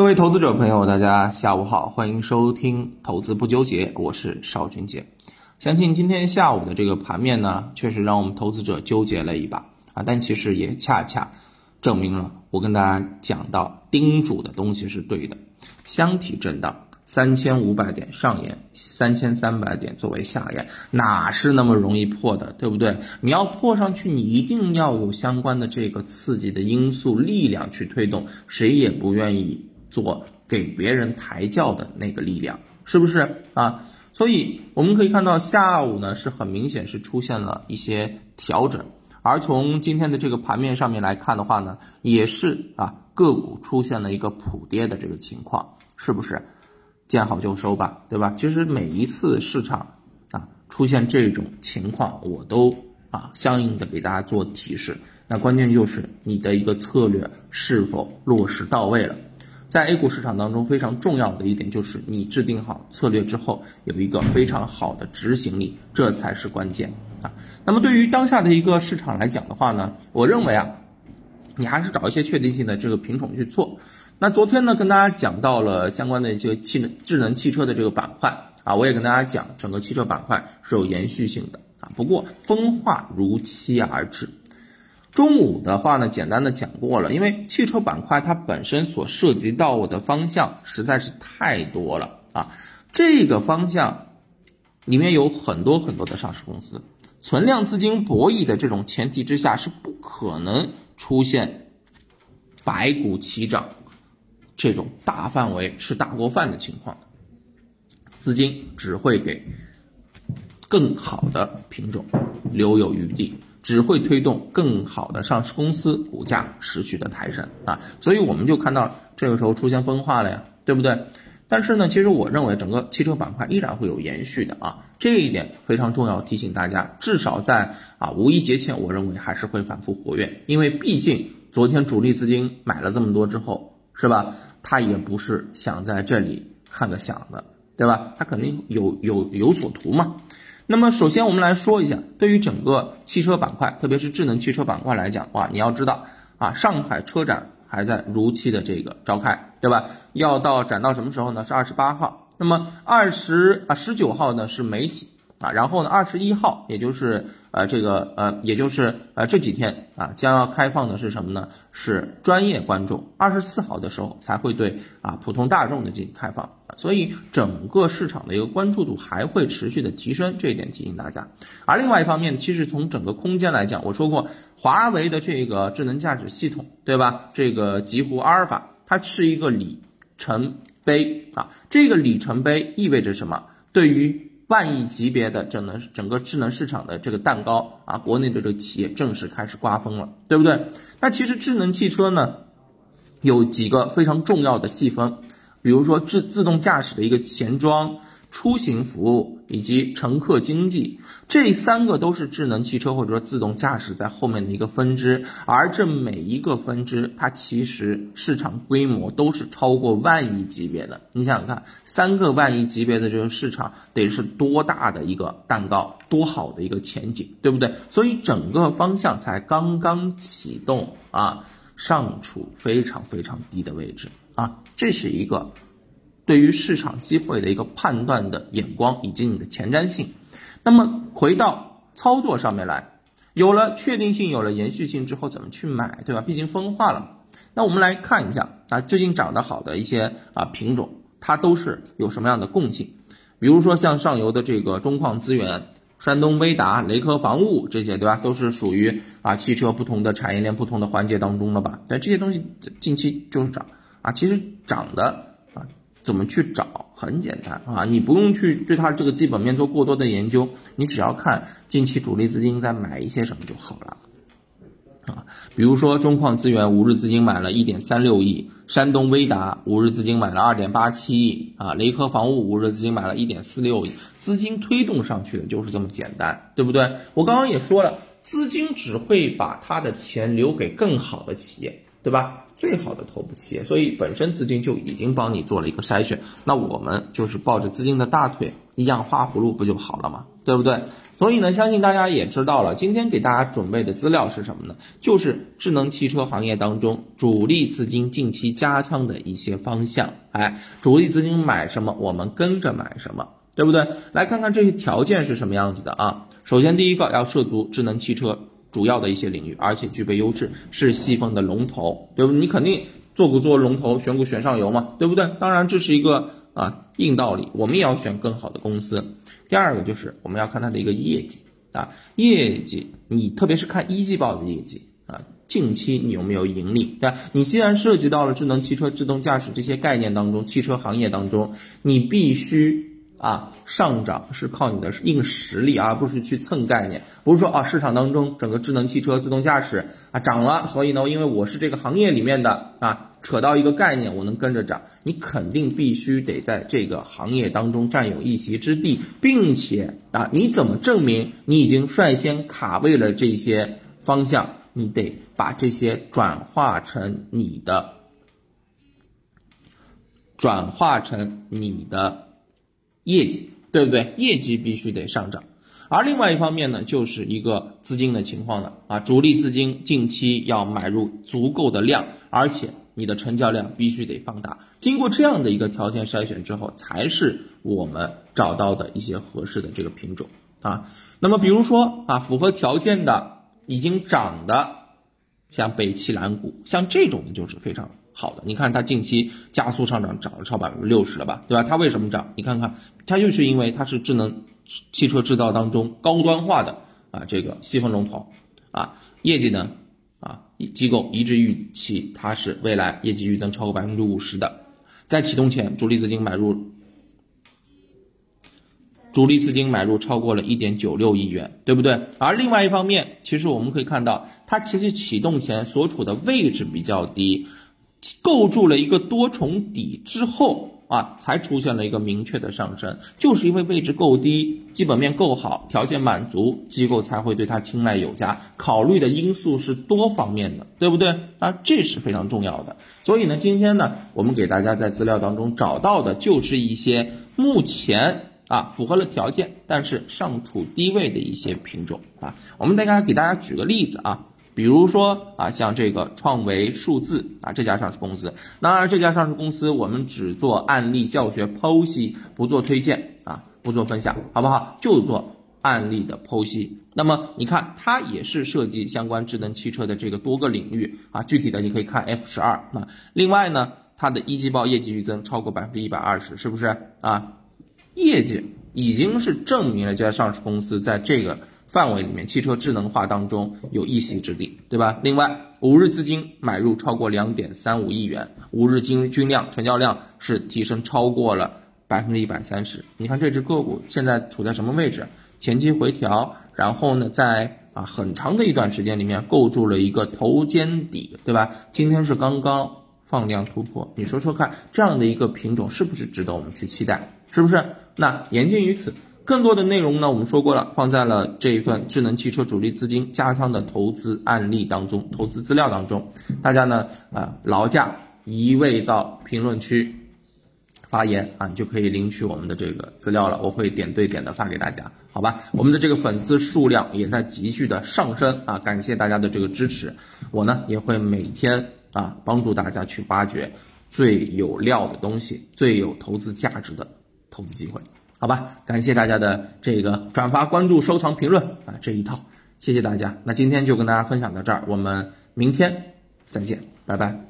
各位投资者朋友，大家下午好，欢迎收听投资不纠结，我是邵军杰。相信今天下午的这个盘面呢，确实让我们投资者纠结了一把啊，但其实也恰恰证明了我跟大家讲到叮嘱的东西是对的。箱体震荡，三千五百点上沿，三千三百点作为下沿，哪是那么容易破的，对不对？你要破上去，你一定要有相关的这个刺激的因素力量去推动，谁也不愿意。做给别人抬轿的那个力量，是不是啊？所以我们可以看到下午呢是很明显是出现了一些调整，而从今天的这个盘面上面来看的话呢，也是啊个股出现了一个普跌的这个情况，是不是？见好就收吧，对吧？其实每一次市场啊出现这种情况，我都啊相应的给大家做提示。那关键就是你的一个策略是否落实到位了。在 A 股市场当中，非常重要的一点就是你制定好策略之后，有一个非常好的执行力，这才是关键啊。那么对于当下的一个市场来讲的话呢，我认为啊，你还是找一些确定性的这个品种去做。那昨天呢，跟大家讲到了相关的一些汽能智能汽车的这个板块啊，我也跟大家讲，整个汽车板块是有延续性的啊。不过分化如期而至。中午的话呢，简单的讲过了，因为汽车板块它本身所涉及到的方向实在是太多了啊，这个方向里面有很多很多的上市公司，存量资金博弈的这种前提之下，是不可能出现百股齐涨这种大范围吃大锅饭的情况的，资金只会给更好的品种留有余地。只会推动更好的上市公司股价持续的抬升啊，所以我们就看到这个时候出现分化了呀，对不对？但是呢，其实我认为整个汽车板块依然会有延续的啊，这一点非常重要，提醒大家，至少在啊五一节前，我认为还是会反复活跃，因为毕竟昨天主力资金买了这么多之后，是吧？他也不是想在这里看个响的，对吧？他肯定有有有所图嘛。那么，首先我们来说一下，对于整个汽车板块，特别是智能汽车板块来讲，哇，你要知道啊，上海车展还在如期的这个召开，对吧？要到展到什么时候呢？是二十八号。那么二十啊十九号呢是媒体啊，然后呢二十一号，也就是呃这个呃也就是呃这几天啊将要开放的是什么呢？是专业观众。二十四号的时候才会对啊普通大众的进行开放。所以整个市场的一个关注度还会持续的提升，这一点提醒大家。而另外一方面，其实从整个空间来讲，我说过，华为的这个智能驾驶系统，对吧？这个极狐阿尔法，它是一个里程碑啊。这个里程碑意味着什么？对于万亿级别的整能整个智能市场的这个蛋糕啊，国内的这个企业正式开始瓜分了，对不对？那其实智能汽车呢，有几个非常重要的细分。比如说自自动驾驶的一个前装、出行服务以及乘客经济，这三个都是智能汽车或者说自动驾驶在后面的一个分支，而这每一个分支，它其实市场规模都是超过万亿级别的。你想想看，三个万亿级别的这个市场得是多大的一个蛋糕，多好的一个前景，对不对？所以整个方向才刚刚启动啊，尚处非常非常低的位置。啊，这是一个对于市场机会的一个判断的眼光以及你的前瞻性。那么回到操作上面来，有了确定性，有了延续性之后，怎么去买，对吧？毕竟分化了。那我们来看一下啊，最近涨得好的一些啊品种，它都是有什么样的共性？比如说像上游的这个中矿资源。山东威达、雷科防务这些，对吧？都是属于啊汽车不同的产业链、不同的环节当中了吧？但这些东西近期就是涨。啊，其实涨的啊，怎么去找？很简单啊，你不用去对它这个基本面做过多的研究，你只要看近期主力资金在买一些什么就好了。啊，比如说中矿资源五日资金买了一点三六亿，山东威达五日资金买了二点八七亿，啊，雷科防务五日资金买了一点四六亿，资金推动上去的就是这么简单，对不对？我刚刚也说了，资金只会把他的钱留给更好的企业。对吧？最好的头部企业，所以本身资金就已经帮你做了一个筛选，那我们就是抱着资金的大腿一样画葫芦不就好了吗？对不对？所以呢，相信大家也知道了，今天给大家准备的资料是什么呢？就是智能汽车行业当中主力资金近期加仓的一些方向。哎，主力资金买什么，我们跟着买什么，对不对？来看看这些条件是什么样子的啊。首先，第一个要涉足智能汽车主要的一些领域，而且具备优势，是细分的龙头，对不？你肯定做股做龙头，选股选上游嘛，对不对？当然，这是一个啊硬道理，我们也要选更好的公司。第二个就是我们要看它的一个业绩啊，业绩，你特别是看一季报的业绩啊，近期你有没有盈利，对吧？你既然涉及到了智能汽车、自动驾驶这些概念当中，汽车行业当中，你必须。啊，上涨是靠你的硬实力，而不是去蹭概念。不是说啊，市场当中整个智能汽车、自动驾驶啊涨了，所以呢，因为我是这个行业里面的啊，扯到一个概念，我能跟着涨。你肯定必须得在这个行业当中占有一席之地，并且啊，你怎么证明你已经率先卡位了这些方向？你得把这些转化成你的，转化成你的。业绩对不对？业绩必须得上涨，而另外一方面呢，就是一个资金的情况了啊。主力资金近期要买入足够的量，而且你的成交量必须得放大。经过这样的一个条件筛选之后，才是我们找到的一些合适的这个品种啊。那么比如说啊，符合条件的已经涨的，像北汽蓝股，像这种的就是非常。好的，你看它近期加速上涨，涨了超百分之六十了吧，对吧？它为什么涨？你看看，它就是因为它是智能汽车制造当中高端化的啊这个细分龙头啊，业绩呢啊机构一致预期它是未来业绩预增超过百分之五十的，在启动前主力资金买入，主力资金买入超过了一点九六亿元，对不对？而另外一方面，其实我们可以看到，它其实启动前所处的位置比较低。构筑了一个多重底之后啊，才出现了一个明确的上升，就是因为位置够低，基本面够好，条件满足，机构才会对它青睐有加。考虑的因素是多方面的，对不对啊？这是非常重要的。所以呢，今天呢，我们给大家在资料当中找到的就是一些目前啊符合了条件，但是尚处低位的一些品种啊。我们大家给大家举个例子啊。比如说啊，像这个创维数字啊，这家上市公司，当然这家上市公司我们只做案例教学剖析，不做推荐啊，不做分享，好不好？就做案例的剖析。那么你看，它也是涉及相关智能汽车的这个多个领域啊，具体的你可以看 F 十二啊。另外呢，它的一季报业绩预增超过百分之一百二十，是不是啊？业绩已经是证明了这家上市公司在这个。范围里面，汽车智能化当中有一席之地，对吧？另外，五日资金买入超过两点三五亿元，五日均均量成交量是提升超过了百分之一百三十。你看这只个股现在处在什么位置？前期回调，然后呢，在啊很长的一段时间里面构筑了一个头肩底，对吧？今天是刚刚放量突破，你说说看，这样的一个品种是不是值得我们去期待？是不是？那言尽于此。更多的内容呢，我们说过了，放在了这一份智能汽车主力资金加仓的投资案例当中，投资资料当中，大家呢啊劳驾一位到评论区发言啊，你就可以领取我们的这个资料了，我会点对点的发给大家，好吧？我们的这个粉丝数量也在急剧的上升啊，感谢大家的这个支持，我呢也会每天啊帮助大家去挖掘最有料的东西，最有投资价值的投资机会。好吧，感谢大家的这个转发、关注、收藏、评论啊，这一套，谢谢大家。那今天就跟大家分享到这儿，我们明天再见，拜拜。